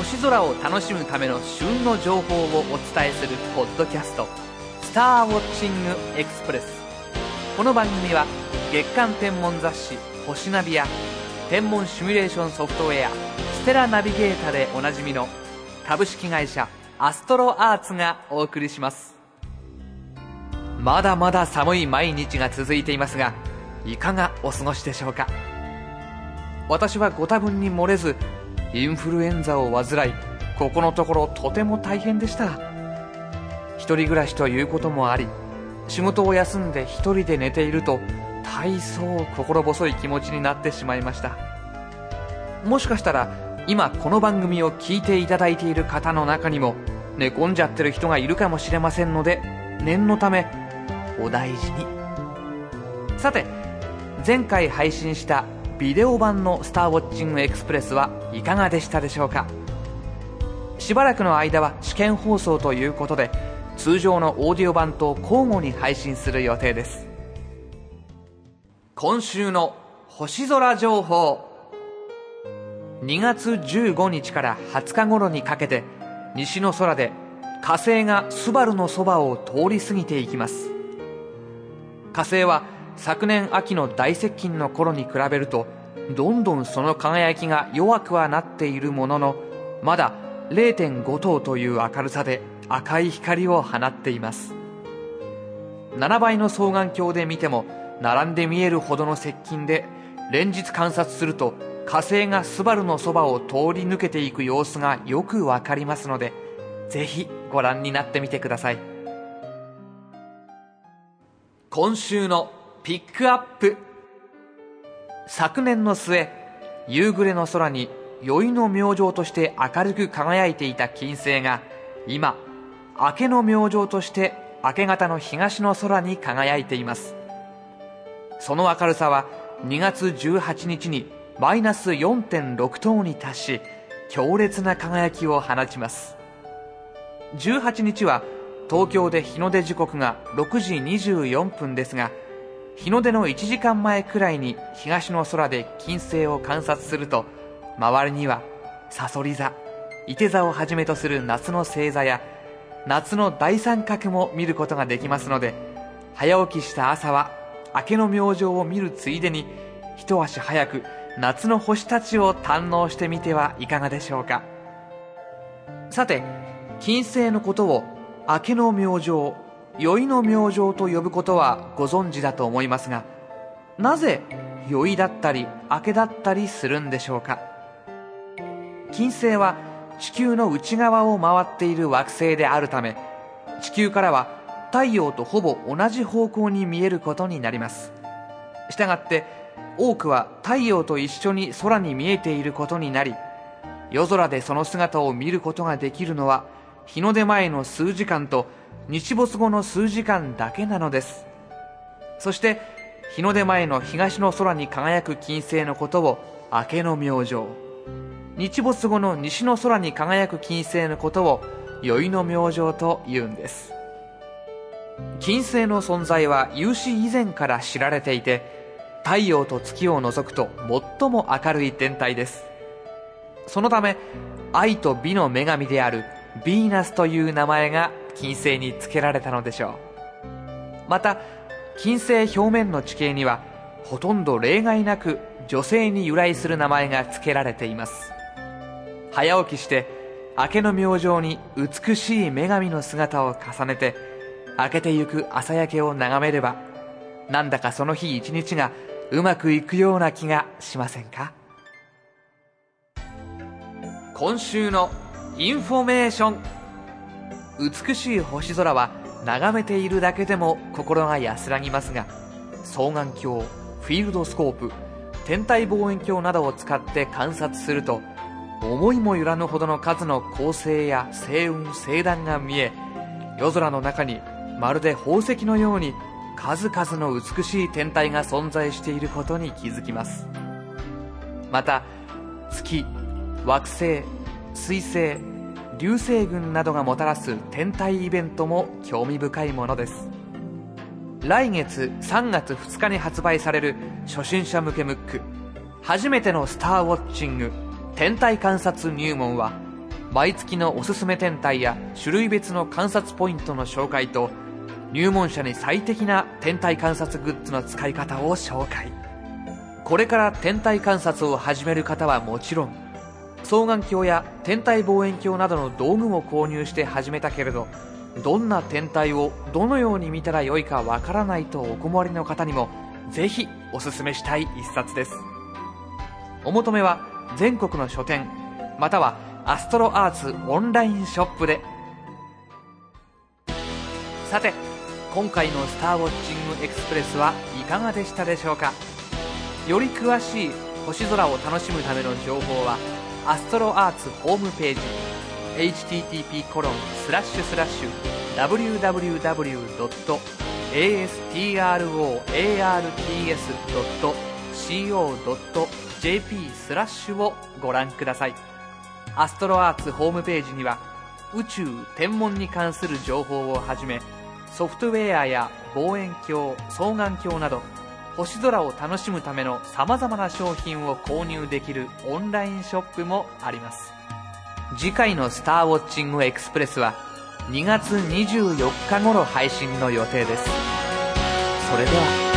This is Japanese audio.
星空を楽しむための旬の情報をお伝えするポッドキャスト「スターウォッチングエクスプレス」この番組は月間天文雑誌「星ナビ」や天文シミュレーションソフトウェア「ステラナビゲータ」でおなじみの株式会社アストロアーツがお送りします。まだまだ寒い毎日が続いていますがいかがお過ごしでしょうか？私はご多分に漏れずインフルエンザを患いここのところとても大変でした。一人暮らしということもあり仕事を休んで一人で寝ていると大層心細い気持ちになってしまいました。もしかしたら今この番組を聞いていただいている方の中にも寝込んじゃってる人がいるかもしれませんので念のためお大事に。さて前回配信したビデオ版の「スターウォッチングエクスプレス」はいかがでしたでしょうか？しばらくの間は試験放送ということで通常のオーディオ版と交互に配信する予定です。今週の星空情報。2月15日から20日頃にかけて西の空で火星がスバルのそばを通り過ぎていきます。火星は昨年秋の大接近の頃に比べるとどんどんその輝きが弱くはなっているもののまだ0.5等という明るさで赤い光を放っています。7倍の双眼鏡で見ても並んで見えるほどの接近で連日観察すると火星がスバルのそばを通り抜けていく様子がよくわかりますのでぜひご覧になってみてください。今週のピックアップ。昨年の末夕暮れの空に宵の明星として明るく輝いていた金星が今明けの明星として明け方の東の空に輝いています。その明るさは2月18日にマイナス4.6等に達し強烈な輝きを放ちます。18日は東京で日の出時刻が6時24分ですが日の出の1時間前くらいに東の空で金星を観察すると周りにはさそり座いて座をはじめとする夏の星座や夏の大三角も見ることができますので早起きした朝は明けの明星を見るついでに一足早く夏の星たちを堪能してみてはいかがでしょうか。さて金星のことを明けの明星宵の明星と呼ぶことはご存知だと思いますがなぜ宵だったり明けだったりするんでしょうか？金星は地球の内側を回っている惑星であるため地球からは太陽とほぼ同じ方向に見えることになります。したがって多くは太陽と一緒に空に見えていることになり夜空でその姿を見ることができるのは日の出前の数時間と日没後の数時間だけなのです。そして日の出前の東の空に輝く金星のことを明けの明星。日没後の西の空に輝く金星のことを宵の明星と言うんです。金星の存在は有史以前から知られていて太陽と月を除くと最も明るい天体です。そのため愛と美の女神であるヴィーナスという名前が金星に付けられたのでしょう。また金星表面の地形にはほとんど例外なく女性に由来する名前が付けられています。早起きして明けの明星に美しい女神の姿を重ねて明けてゆく朝焼けを眺めればなんだかその日一日がうまくいくような気がしませんか？今週のインフォメーション。美しい星空は眺めているだけでも心が安らぎますが双眼鏡フィールドスコープ天体望遠鏡などを使って観察すると思いもよらぬほどの数の恒星や星雲星団が見え夜空の中にまるで宝石のように数々の美しい天体が存在していることに気づきます。また月惑星水星流星群などがもたらす天体イベントも興味深いものです。来月3月2日に発売される初心者向けムック。初めてのスターウォッチング天体観察入門は毎月のおすすめ天体や種類別の観察ポイントの紹介と入門者に最適な天体観察グッズの使い方を紹介。これから天体観察を始める方はもちろん双眼鏡や天体望遠鏡などの道具も購入して始めたけれどどんな天体をどのように見たらよいかわからないとお困りの方にもぜひおすすめしたい一冊です。お求めは全国の書店またはアストロアーツオンラインショップで。さて今回のスターウォッチングエクスプレスはいかがでしたでしょうか？より詳しい星空を楽しむための情報はアストロアーツホームページ http コロンスラッシュスラッシュ www.astroarts.co.jp スラッシュをご覧ください。アストロアーツホームページには宇宙天文に関する情報をはじめソフトウェアや望遠鏡双眼鏡など星空を楽しむためのさまざまな商品を購入できるオンラインショップもあります。次回のスターウォッチングエクスプレスは2月24日頃配信の予定です。それでは